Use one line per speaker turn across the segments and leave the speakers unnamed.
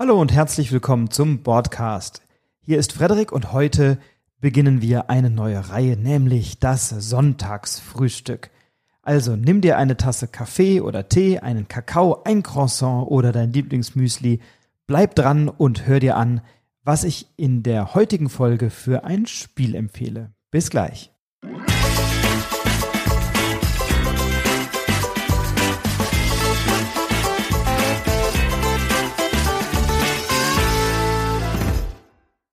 Hallo und herzlich willkommen zum Podcast. Hier ist Frederik und heute beginnen wir eine neue Reihe, nämlich das Sonntagsfrühstück. Also nimm dir eine Tasse Kaffee oder Tee, einen Kakao, ein Croissant oder dein Lieblingsmüsli, bleib dran und hör dir an, was ich in der heutigen Folge für ein Spiel empfehle. Bis gleich.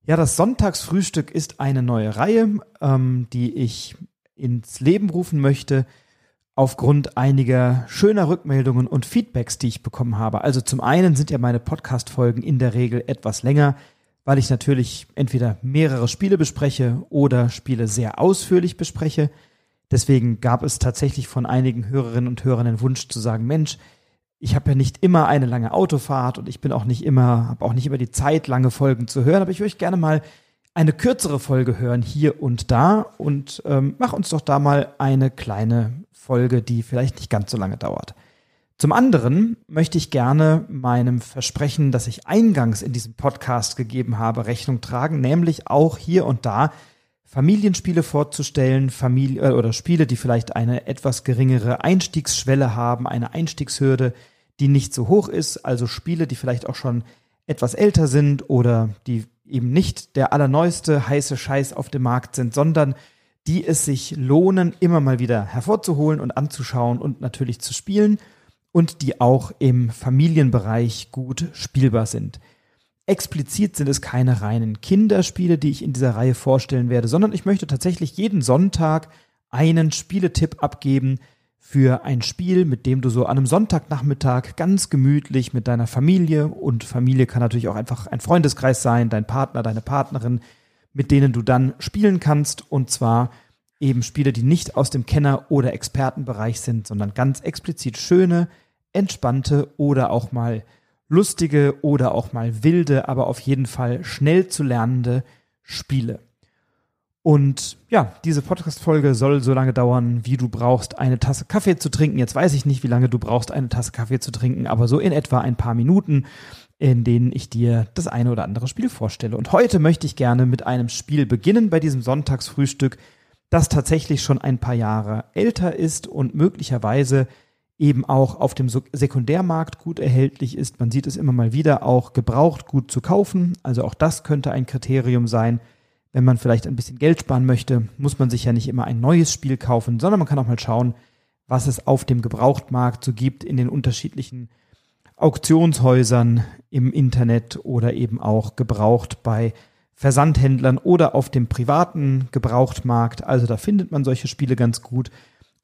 Ja, das Sonntagsfrühstück ist eine neue Reihe, ähm, die ich ins Leben rufen möchte, aufgrund einiger schöner Rückmeldungen und Feedbacks, die ich bekommen habe. Also zum einen sind ja meine Podcast-Folgen in der Regel etwas länger, weil ich natürlich entweder mehrere Spiele bespreche oder Spiele sehr ausführlich bespreche. Deswegen gab es tatsächlich von einigen Hörerinnen und Hörern den Wunsch zu sagen, Mensch, ich habe ja nicht immer eine lange Autofahrt und ich bin auch nicht immer, habe auch nicht immer die Zeit, lange Folgen zu hören, aber ich würde gerne mal eine kürzere Folge hören hier und da und ähm, mach uns doch da mal eine kleine Folge, die vielleicht nicht ganz so lange dauert. Zum anderen möchte ich gerne meinem Versprechen, das ich eingangs in diesem Podcast gegeben habe, Rechnung tragen, nämlich auch hier und da Familienspiele vorzustellen, Familie äh, oder Spiele, die vielleicht eine etwas geringere Einstiegsschwelle haben, eine Einstiegshürde, die nicht so hoch ist, also Spiele, die vielleicht auch schon etwas älter sind oder die eben nicht der allerneueste heiße Scheiß auf dem Markt sind, sondern die es sich lohnen, immer mal wieder hervorzuholen und anzuschauen und natürlich zu spielen und die auch im Familienbereich gut spielbar sind. Explizit sind es keine reinen Kinderspiele, die ich in dieser Reihe vorstellen werde, sondern ich möchte tatsächlich jeden Sonntag einen Spieletipp abgeben, für ein Spiel, mit dem du so an einem Sonntagnachmittag ganz gemütlich mit deiner Familie und Familie kann natürlich auch einfach ein Freundeskreis sein, dein Partner, deine Partnerin, mit denen du dann spielen kannst. Und zwar eben Spiele, die nicht aus dem Kenner- oder Expertenbereich sind, sondern ganz explizit schöne, entspannte oder auch mal lustige oder auch mal wilde, aber auf jeden Fall schnell zu lernende Spiele. Und ja, diese Podcast-Folge soll so lange dauern, wie du brauchst, eine Tasse Kaffee zu trinken. Jetzt weiß ich nicht, wie lange du brauchst, eine Tasse Kaffee zu trinken, aber so in etwa ein paar Minuten, in denen ich dir das eine oder andere Spiel vorstelle. Und heute möchte ich gerne mit einem Spiel beginnen bei diesem Sonntagsfrühstück, das tatsächlich schon ein paar Jahre älter ist und möglicherweise eben auch auf dem Sekundärmarkt gut erhältlich ist. Man sieht es immer mal wieder auch gebraucht gut zu kaufen. Also auch das könnte ein Kriterium sein wenn man vielleicht ein bisschen Geld sparen möchte, muss man sich ja nicht immer ein neues Spiel kaufen, sondern man kann auch mal schauen, was es auf dem Gebrauchtmarkt so gibt in den unterschiedlichen Auktionshäusern im Internet oder eben auch gebraucht bei Versandhändlern oder auf dem privaten Gebrauchtmarkt. Also da findet man solche Spiele ganz gut.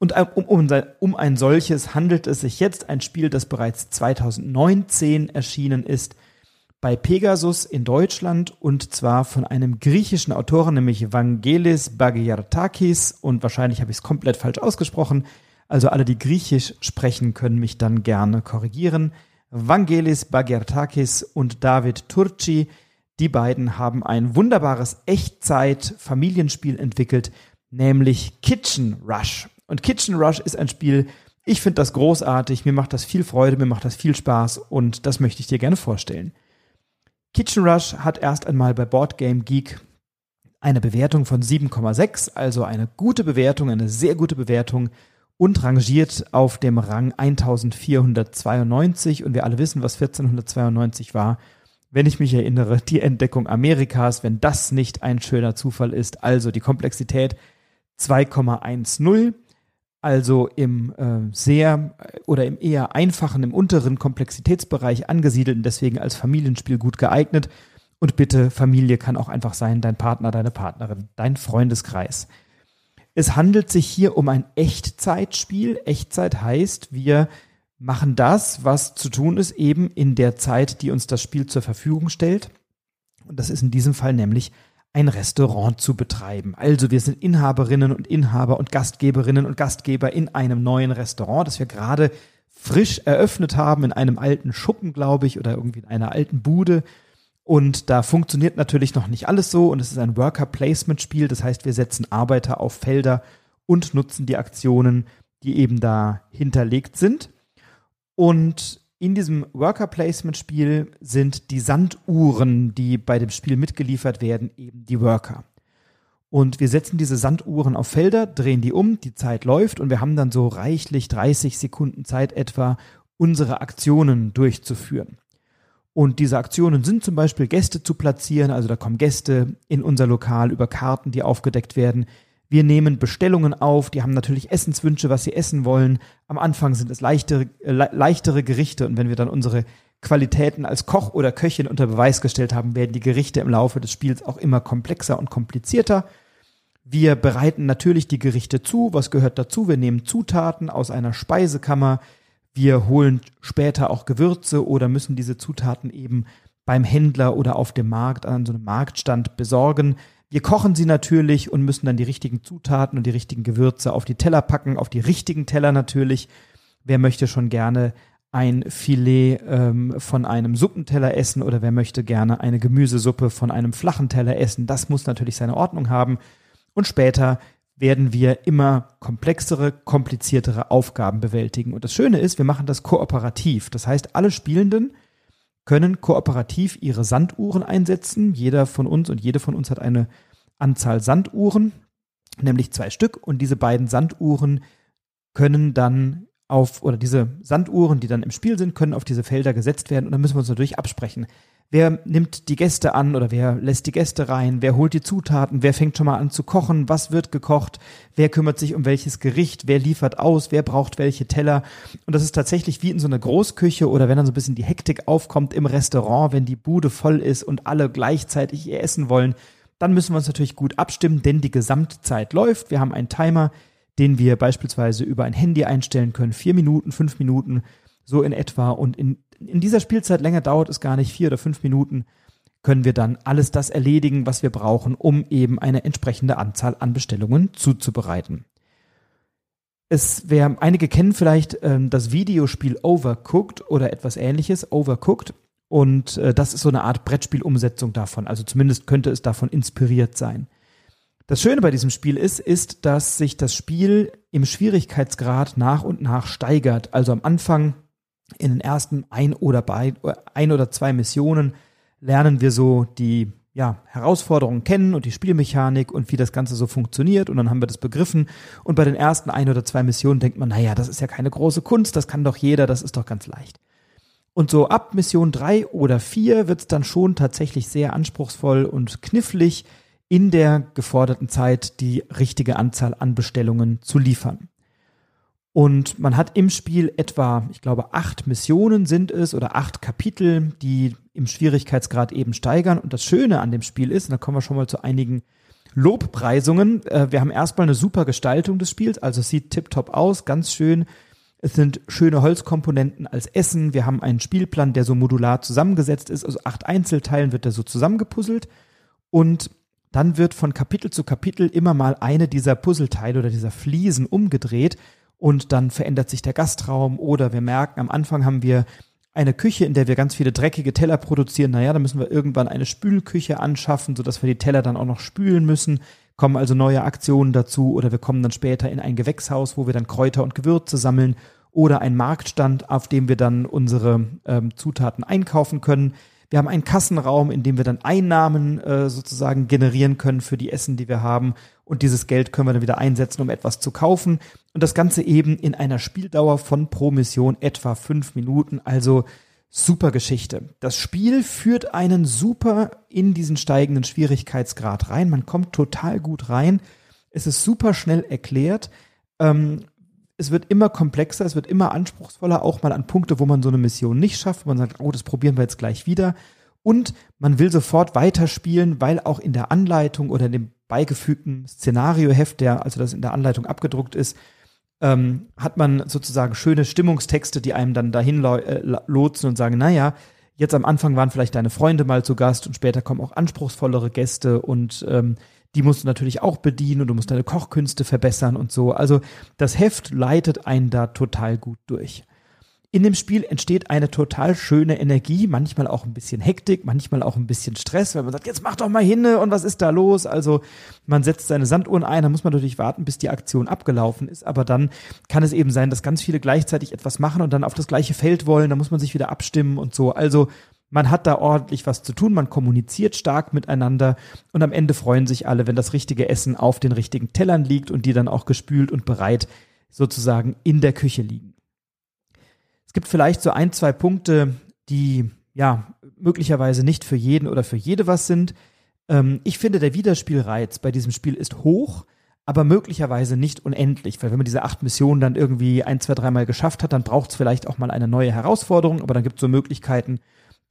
Und um, um, um ein solches handelt es sich jetzt ein Spiel, das bereits 2019 erschienen ist bei Pegasus in Deutschland und zwar von einem griechischen Autoren, nämlich Vangelis Bagiartakis und wahrscheinlich habe ich es komplett falsch ausgesprochen. Also alle, die Griechisch sprechen, können mich dann gerne korrigieren. Vangelis Bagiartakis und David Turci, die beiden haben ein wunderbares Echtzeit-Familienspiel entwickelt, nämlich Kitchen Rush. Und Kitchen Rush ist ein Spiel, ich finde das großartig, mir macht das viel Freude, mir macht das viel Spaß und das möchte ich dir gerne vorstellen. Kitchen Rush hat erst einmal bei Board Game Geek eine Bewertung von 7,6, also eine gute Bewertung, eine sehr gute Bewertung und rangiert auf dem Rang 1492 und wir alle wissen, was 1492 war. Wenn ich mich erinnere, die Entdeckung Amerikas, wenn das nicht ein schöner Zufall ist, also die Komplexität 2,10 also im äh, sehr oder im eher einfachen, im unteren Komplexitätsbereich angesiedelt und deswegen als Familienspiel gut geeignet. Und bitte, Familie kann auch einfach sein, dein Partner, deine Partnerin, dein Freundeskreis. Es handelt sich hier um ein Echtzeitspiel. Echtzeit heißt, wir machen das, was zu tun ist, eben in der Zeit, die uns das Spiel zur Verfügung stellt. Und das ist in diesem Fall nämlich ein Restaurant zu betreiben. Also wir sind Inhaberinnen und Inhaber und Gastgeberinnen und Gastgeber in einem neuen Restaurant, das wir gerade frisch eröffnet haben, in einem alten Schuppen, glaube ich, oder irgendwie in einer alten Bude. Und da funktioniert natürlich noch nicht alles so und es ist ein Worker-Placement-Spiel. Das heißt, wir setzen Arbeiter auf Felder und nutzen die Aktionen, die eben da hinterlegt sind. Und in diesem Worker Placement Spiel sind die Sanduhren, die bei dem Spiel mitgeliefert werden, eben die Worker. Und wir setzen diese Sanduhren auf Felder, drehen die um, die Zeit läuft und wir haben dann so reichlich 30 Sekunden Zeit etwa, unsere Aktionen durchzuführen. Und diese Aktionen sind zum Beispiel Gäste zu platzieren, also da kommen Gäste in unser Lokal über Karten, die aufgedeckt werden. Wir nehmen Bestellungen auf, die haben natürlich Essenswünsche, was sie essen wollen. Am Anfang sind es leichtere, äh, leichtere Gerichte und wenn wir dann unsere Qualitäten als Koch oder Köchin unter Beweis gestellt haben, werden die Gerichte im Laufe des Spiels auch immer komplexer und komplizierter. Wir bereiten natürlich die Gerichte zu. Was gehört dazu? Wir nehmen Zutaten aus einer Speisekammer. Wir holen später auch Gewürze oder müssen diese Zutaten eben beim Händler oder auf dem Markt an so einem Marktstand besorgen. Wir kochen sie natürlich und müssen dann die richtigen Zutaten und die richtigen Gewürze auf die Teller packen, auf die richtigen Teller natürlich. Wer möchte schon gerne ein Filet ähm, von einem Suppenteller essen oder wer möchte gerne eine Gemüsesuppe von einem flachen Teller essen? Das muss natürlich seine Ordnung haben. Und später werden wir immer komplexere, kompliziertere Aufgaben bewältigen. Und das Schöne ist, wir machen das kooperativ. Das heißt, alle Spielenden können kooperativ ihre Sanduhren einsetzen. Jeder von uns und jede von uns hat eine Anzahl Sanduhren, nämlich zwei Stück. Und diese beiden Sanduhren können dann auf, oder diese Sanduhren, die dann im Spiel sind, können auf diese Felder gesetzt werden. Und dann müssen wir uns natürlich absprechen. Wer nimmt die Gäste an oder wer lässt die Gäste rein? Wer holt die Zutaten? Wer fängt schon mal an zu kochen? Was wird gekocht? Wer kümmert sich um welches Gericht? Wer liefert aus? Wer braucht welche Teller? Und das ist tatsächlich wie in so einer Großküche oder wenn dann so ein bisschen die Hektik aufkommt im Restaurant, wenn die Bude voll ist und alle gleichzeitig ihr Essen wollen, dann müssen wir uns natürlich gut abstimmen, denn die Gesamtzeit läuft. Wir haben einen Timer, den wir beispielsweise über ein Handy einstellen können. Vier Minuten, fünf Minuten, so in etwa. Und in in dieser Spielzeit länger dauert es gar nicht, vier oder fünf Minuten, können wir dann alles das erledigen, was wir brauchen, um eben eine entsprechende Anzahl an Bestellungen zuzubereiten. Es wäre, einige kennen vielleicht ähm, das Videospiel Overcooked oder etwas ähnliches, Overcooked. Und äh, das ist so eine Art Brettspielumsetzung davon. Also zumindest könnte es davon inspiriert sein. Das Schöne bei diesem Spiel ist, ist, dass sich das Spiel im Schwierigkeitsgrad nach und nach steigert. Also am Anfang in den ersten ein oder bei, ein oder zwei Missionen lernen wir so die ja, Herausforderungen kennen und die Spielmechanik und wie das Ganze so funktioniert und dann haben wir das begriffen und bei den ersten ein oder zwei Missionen denkt man, naja, das ist ja keine große Kunst, das kann doch jeder, das ist doch ganz leicht. Und so ab Mission drei oder vier wird es dann schon tatsächlich sehr anspruchsvoll und knifflig, in der geforderten Zeit die richtige Anzahl an Bestellungen zu liefern. Und man hat im Spiel etwa, ich glaube, acht Missionen sind es oder acht Kapitel, die im Schwierigkeitsgrad eben steigern. Und das Schöne an dem Spiel ist, und da kommen wir schon mal zu einigen Lobpreisungen. Äh, wir haben erstmal eine super Gestaltung des Spiels, also es sieht tiptop aus, ganz schön. Es sind schöne Holzkomponenten als Essen. Wir haben einen Spielplan, der so modular zusammengesetzt ist. Also acht Einzelteilen wird er so zusammengepuzzelt. Und dann wird von Kapitel zu Kapitel immer mal eine dieser Puzzleteile oder dieser Fliesen umgedreht und dann verändert sich der Gastraum oder wir merken, am Anfang haben wir eine Küche, in der wir ganz viele dreckige Teller produzieren. Naja, dann müssen wir irgendwann eine Spülküche anschaffen, sodass wir die Teller dann auch noch spülen müssen. Kommen also neue Aktionen dazu oder wir kommen dann später in ein Gewächshaus, wo wir dann Kräuter und Gewürze sammeln oder ein Marktstand, auf dem wir dann unsere ähm, Zutaten einkaufen können. Wir haben einen Kassenraum, in dem wir dann Einnahmen äh, sozusagen generieren können für die Essen, die wir haben. Und dieses Geld können wir dann wieder einsetzen, um etwas zu kaufen. Und das Ganze eben in einer Spieldauer von pro Mission etwa fünf Minuten. Also super Geschichte. Das Spiel führt einen super in diesen steigenden Schwierigkeitsgrad rein. Man kommt total gut rein. Es ist super schnell erklärt. Ähm, es wird immer komplexer, es wird immer anspruchsvoller, auch mal an Punkte, wo man so eine Mission nicht schafft, wo man sagt, oh, das probieren wir jetzt gleich wieder. Und man will sofort weiterspielen, weil auch in der Anleitung oder in dem beigefügten Szenarioheft, der, also das in der Anleitung abgedruckt ist, ähm, hat man sozusagen schöne Stimmungstexte, die einem dann dahin äh, lotsen und sagen, naja, jetzt am Anfang waren vielleicht deine Freunde mal zu Gast und später kommen auch anspruchsvollere Gäste und ähm, die musst du natürlich auch bedienen und du musst deine Kochkünste verbessern und so. Also das Heft leitet einen da total gut durch. In dem Spiel entsteht eine total schöne Energie, manchmal auch ein bisschen Hektik, manchmal auch ein bisschen Stress, weil man sagt, jetzt mach doch mal hin und was ist da los? Also man setzt seine Sanduhren ein, dann muss man natürlich warten, bis die Aktion abgelaufen ist, aber dann kann es eben sein, dass ganz viele gleichzeitig etwas machen und dann auf das gleiche Feld wollen, da muss man sich wieder abstimmen und so. Also man hat da ordentlich was zu tun, man kommuniziert stark miteinander und am Ende freuen sich alle, wenn das richtige Essen auf den richtigen Tellern liegt und die dann auch gespült und bereit sozusagen in der Küche liegen. Es gibt vielleicht so ein, zwei Punkte, die ja möglicherweise nicht für jeden oder für jede was sind. Ähm, ich finde, der Wiederspielreiz bei diesem Spiel ist hoch, aber möglicherweise nicht unendlich, weil wenn man diese acht Missionen dann irgendwie ein, zwei, dreimal geschafft hat, dann braucht es vielleicht auch mal eine neue Herausforderung, aber dann gibt es so Möglichkeiten,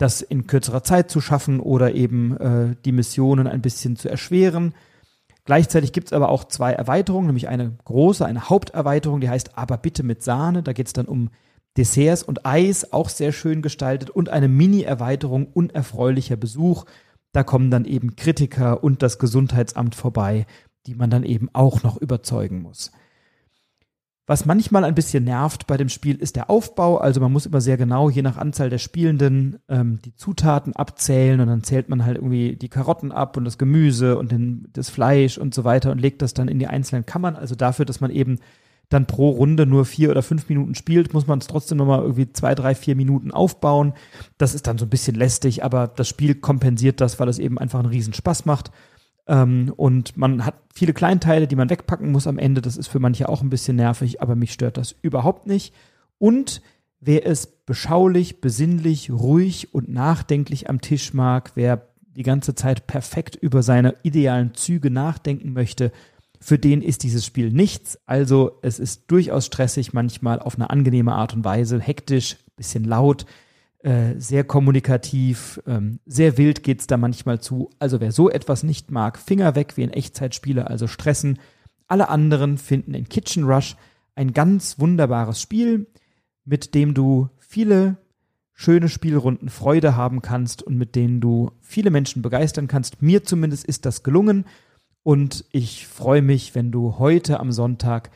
das in kürzerer Zeit zu schaffen oder eben äh, die Missionen ein bisschen zu erschweren. Gleichzeitig gibt es aber auch zwei Erweiterungen, nämlich eine große, eine Haupterweiterung, die heißt Aber bitte mit Sahne. Da geht es dann um Desserts und Eis, auch sehr schön gestaltet und eine Mini-Erweiterung unerfreulicher Besuch. Da kommen dann eben Kritiker und das Gesundheitsamt vorbei, die man dann eben auch noch überzeugen muss. Was manchmal ein bisschen nervt bei dem Spiel ist der Aufbau. Also man muss immer sehr genau, je nach Anzahl der Spielenden, ähm, die Zutaten abzählen und dann zählt man halt irgendwie die Karotten ab und das Gemüse und den, das Fleisch und so weiter und legt das dann in die einzelnen Kammern. Also dafür, dass man eben dann pro Runde nur vier oder fünf Minuten spielt, muss man es trotzdem nochmal irgendwie zwei, drei, vier Minuten aufbauen. Das ist dann so ein bisschen lästig, aber das Spiel kompensiert das, weil es eben einfach einen riesen Spaß macht. Ähm, und man hat viele Kleinteile, die man wegpacken muss am Ende. Das ist für manche auch ein bisschen nervig, aber mich stört das überhaupt nicht. Und wer es beschaulich, besinnlich, ruhig und nachdenklich am Tisch mag, wer die ganze Zeit perfekt über seine idealen Züge nachdenken möchte, für den ist dieses Spiel nichts. Also es ist durchaus stressig, manchmal auf eine angenehme Art und Weise, hektisch, bisschen laut, äh, sehr kommunikativ, ähm, sehr wild geht's da manchmal zu. Also wer so etwas nicht mag, Finger weg wie ein Echtzeitspieler, also stressen. Alle anderen finden in Kitchen Rush ein ganz wunderbares Spiel, mit dem du viele schöne Spielrunden Freude haben kannst und mit denen du viele Menschen begeistern kannst. Mir zumindest ist das gelungen und ich freue mich, wenn du heute am Sonntag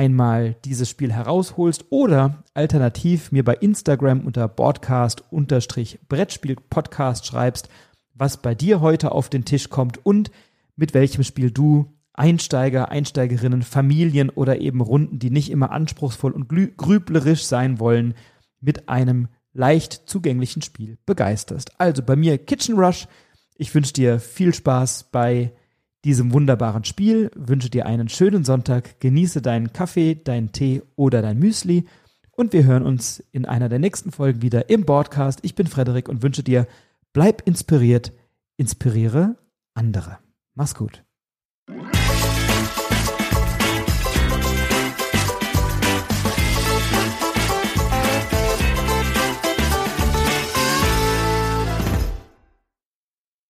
einmal dieses Spiel herausholst oder alternativ mir bei Instagram unter Broadcast-Brettspiel-Podcast schreibst, was bei dir heute auf den Tisch kommt und mit welchem Spiel du Einsteiger, Einsteigerinnen, Familien oder eben Runden, die nicht immer anspruchsvoll und grüblerisch sein wollen, mit einem leicht zugänglichen Spiel begeisterst. Also bei mir Kitchen Rush. Ich wünsche dir viel Spaß bei diesem wunderbaren Spiel, wünsche dir einen schönen Sonntag, genieße deinen Kaffee, deinen Tee oder dein Müsli und wir hören uns in einer der nächsten Folgen wieder im Podcast. Ich bin Frederik und wünsche dir, bleib inspiriert, inspiriere andere. Mach's gut.